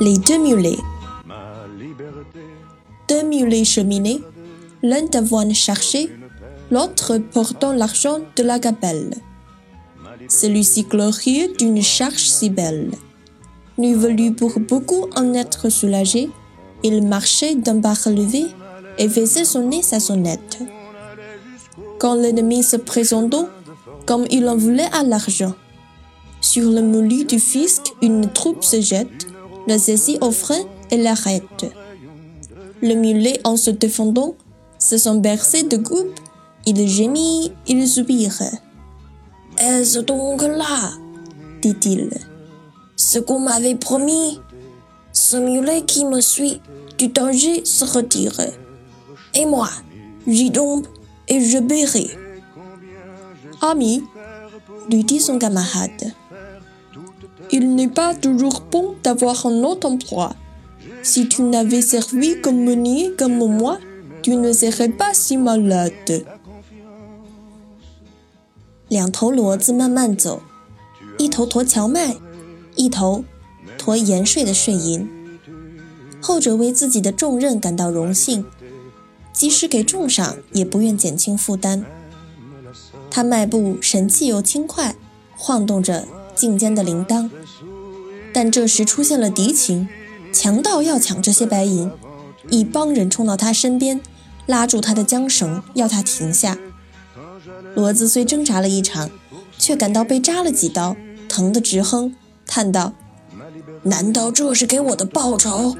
Les deux mulets. Deux mulets cheminés, l'un d'avoine cherché, l'autre portant l'argent de la gabelle. Celui-ci glorieux d'une charge si belle. N'eût voulu pour beaucoup en être soulagé, il marchait d'un pas relevé et faisait sonner sa sonnette. Quand l'ennemi se présentant, comme il en voulait à l'argent, sur le moulu du fisc, une troupe se jette, le saisit au frein et l'arrête. Le mulet, en se défendant, se sont bercés de coupe, il gémit, il soupire. Est-ce donc là? dit-il. Ce qu'on m'avait promis. Ce mulet qui me suit du danger se retire. Et moi, j'y tombe et je bérai. Ami, lui dit son camarade, il n'est pas toujours bon d'avoir un autre emploi. Si tu n'avais servi comme meunier comme moi, tu ne serais pas si malade. 两头骡子慢慢走，一头驮荞麦，一头驮盐税的税银。后者为自己的重任感到荣幸，即使给重赏，也不愿减轻负担。他迈步神气又轻快，晃动着颈间的铃铛。但这时出现了敌情，强盗要抢这些白银，一帮人冲到他身边，拉住他的缰绳，要他停下。骡子虽挣扎了一场，却感到被扎了几刀，疼得直哼，叹道：“难道这是给我的报酬？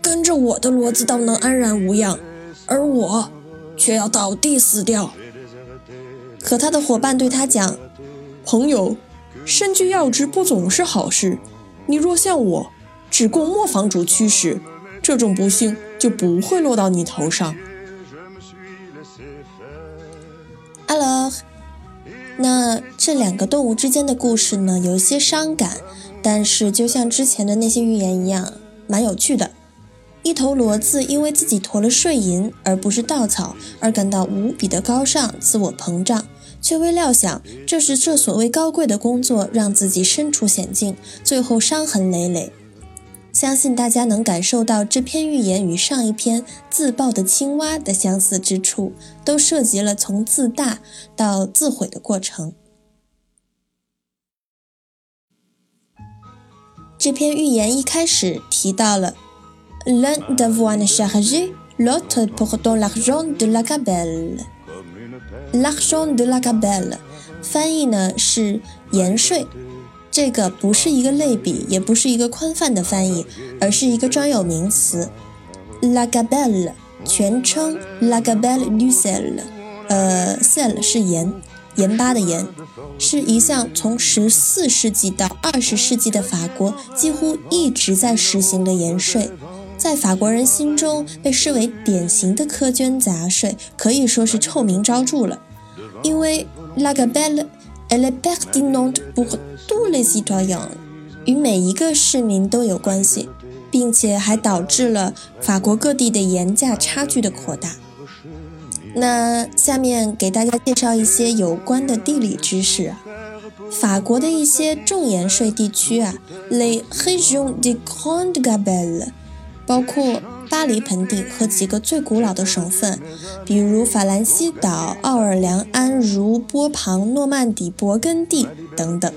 跟着我的骡子倒能安然无恙，而我却要倒地死掉。”可他的伙伴对他讲：“朋友，身居要职不总是好事。你若像我，只供磨坊主驱使，这种不幸就不会落到你头上。” Hello，那这两个动物之间的故事呢，有一些伤感，但是就像之前的那些寓言一样，蛮有趣的。一头骡子因为自己驮了税银而不是稻草，而感到无比的高尚，自我膨胀，却未料想这是这所谓高贵的工作让自己身处险境，最后伤痕累累。相信大家能感受到这篇寓言与上一篇自爆的青蛙的相似之处，都涉及了从自大到自毁的过程。这篇寓言一开始提到了。L'un d'avoine chargé, l'autre portant l'argent de la gabelle. L'argent de la gabelle，翻译呢是盐税。这个不是一个类比，也不是一个宽泛的翻译，而是一个专有名词。La gabelle，全称 La gabelle du sel。呃，sel 是盐，盐巴的盐，是一项从十四世纪到二十世纪的法国几乎一直在实行的盐税。在法国人心中被视为典型的苛捐杂税，可以说是臭名昭著了。因为 la gabelle est pertinente pour tous les citoyens，与每一个市民都有关系，并且还导致了法国各地的盐价差距的扩大。那下面给大家介绍一些有关的地理知识啊。法国的一些重盐税地区啊，les régions de grande gabelle。包括巴黎盆地和几个最古老的省份，比如法兰西岛、奥尔良、安茹、波旁、诺曼底、勃艮第等等。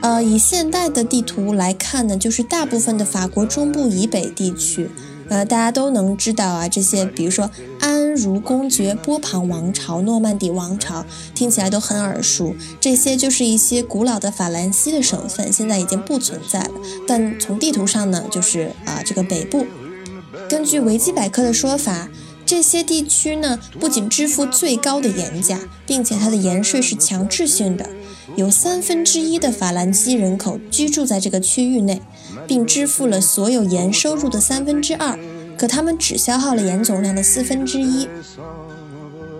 呃，以现代的地图来看呢，就是大部分的法国中部以北地区。呃，大家都能知道啊，这些比如说安茹公爵、波旁王朝、诺曼底王朝，听起来都很耳熟。这些就是一些古老的法兰西的省份，现在已经不存在了。但从地图上呢，就是啊这个北部。根据维基百科的说法，这些地区呢不仅支付最高的盐价，并且它的盐税是强制性的，有三分之一的法兰西人口居住在这个区域内。并支付了所有盐收入的三分之二，可他们只消耗了盐总量的四分之一。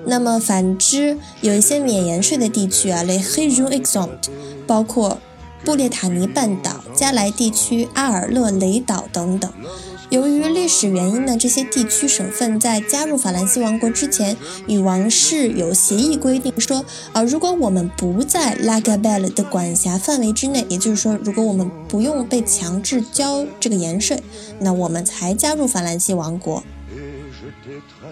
那么反之，有一些免盐税的地区啊，les régions exempt，包括布列塔尼半岛、加莱地区、阿尔勒雷岛等等。由于历史原因呢，这些地区省份在加入法兰西王国之前，与王室有协议规定说，啊，如果我们不在拉加贝尔的管辖范围之内，也就是说，如果我们不用被强制交这个盐税，那我们才加入法兰西王国。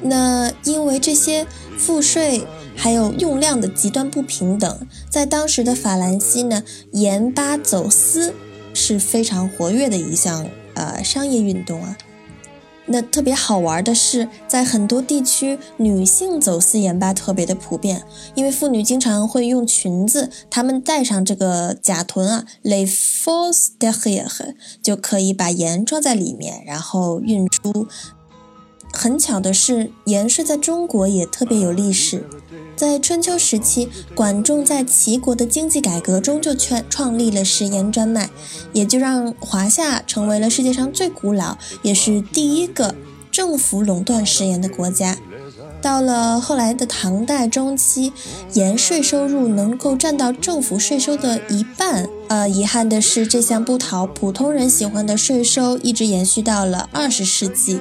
那因为这些赋税还有用量的极端不平等，在当时的法兰西呢，盐巴走私是非常活跃的一项。呃，商业运动啊，那特别好玩的是，在很多地区，女性走私盐巴特别的普遍，因为妇女经常会用裙子，她们带上这个假臀啊，les fausses d e r r i e r 就可以把盐装在里面，然后运出。很巧的是，盐税在中国也特别有历史。在春秋时期，管仲在齐国的经济改革中就创创立了食盐专卖，也就让华夏成为了世界上最古老也是第一个政府垄断食盐的国家。到了后来的唐代中期，盐税收入能够占到政府税收的一半。呃，遗憾的是，这项不讨普通人喜欢的税收一直延续到了二十世纪。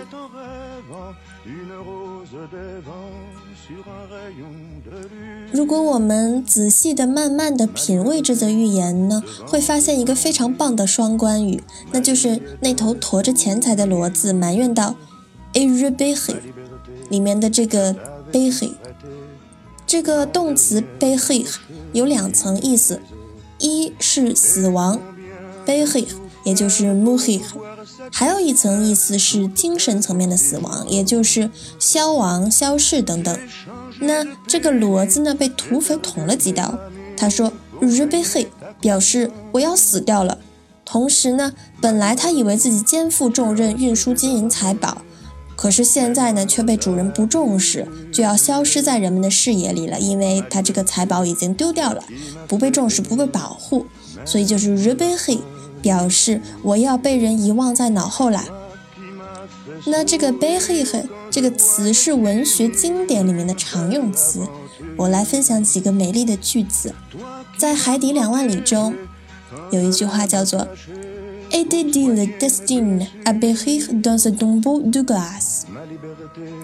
如果我们仔细的、慢慢的品味这则寓言呢，会发现一个非常棒的双关语，那就是那头驮着钱财的骡子埋怨道 i r i b e h 里面的这个 b e h 这个动词 b e h 有两层意思，一是死亡 b e h 也就是 m u h i 还有一层意思是精神层面的死亡，也就是消亡、消逝等等。那这个骡子呢，被土匪捅了几刀。他说 r 被黑”，表示我要死掉了。同时呢，本来他以为自己肩负重任，运输金银财宝，可是现在呢，却被主人不重视，就要消失在人们的视野里了，因为他这个财宝已经丢掉了，不被重视，不被保护，所以就是 r 被黑”。表示我要被人遗忘在脑后了。那这个 b e h i 这个词是文学经典里面的常用词。我来分享几个美丽的句子。在《海底两万里》中，有一句话叫做 “Était-il destiné à périr dans ce tombeau de glace？”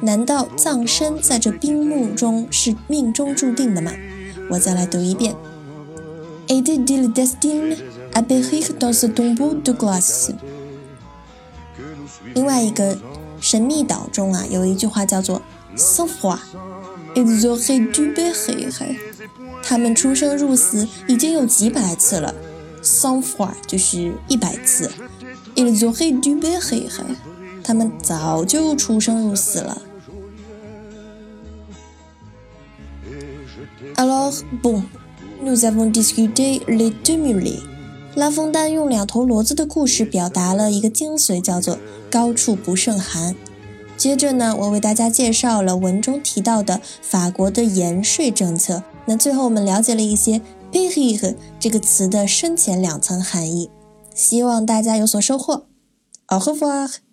难道葬身在这冰墓中是命中注定的吗？我再来读一遍：“Était-il destiné？” a b e r i c dans ce tombeau de glace。另外一个神秘岛中啊，有一句话叫做 “sans foi”，ils auraient dû périr。他们出生入死已经有几百次了 s a f o 就是一百次，ils auraient dû périr。他们早就出生入死了。Alors bon, nous avons discuté les deux mulets。拉风丹用两头骡子的故事表达了一个精髓，叫做“高处不胜寒”。接着呢，我为大家介绍了文中提到的法国的盐税政策。那最后我们了解了一些 “périr” 这个词的深浅两层含义，希望大家有所收获。Au revoir。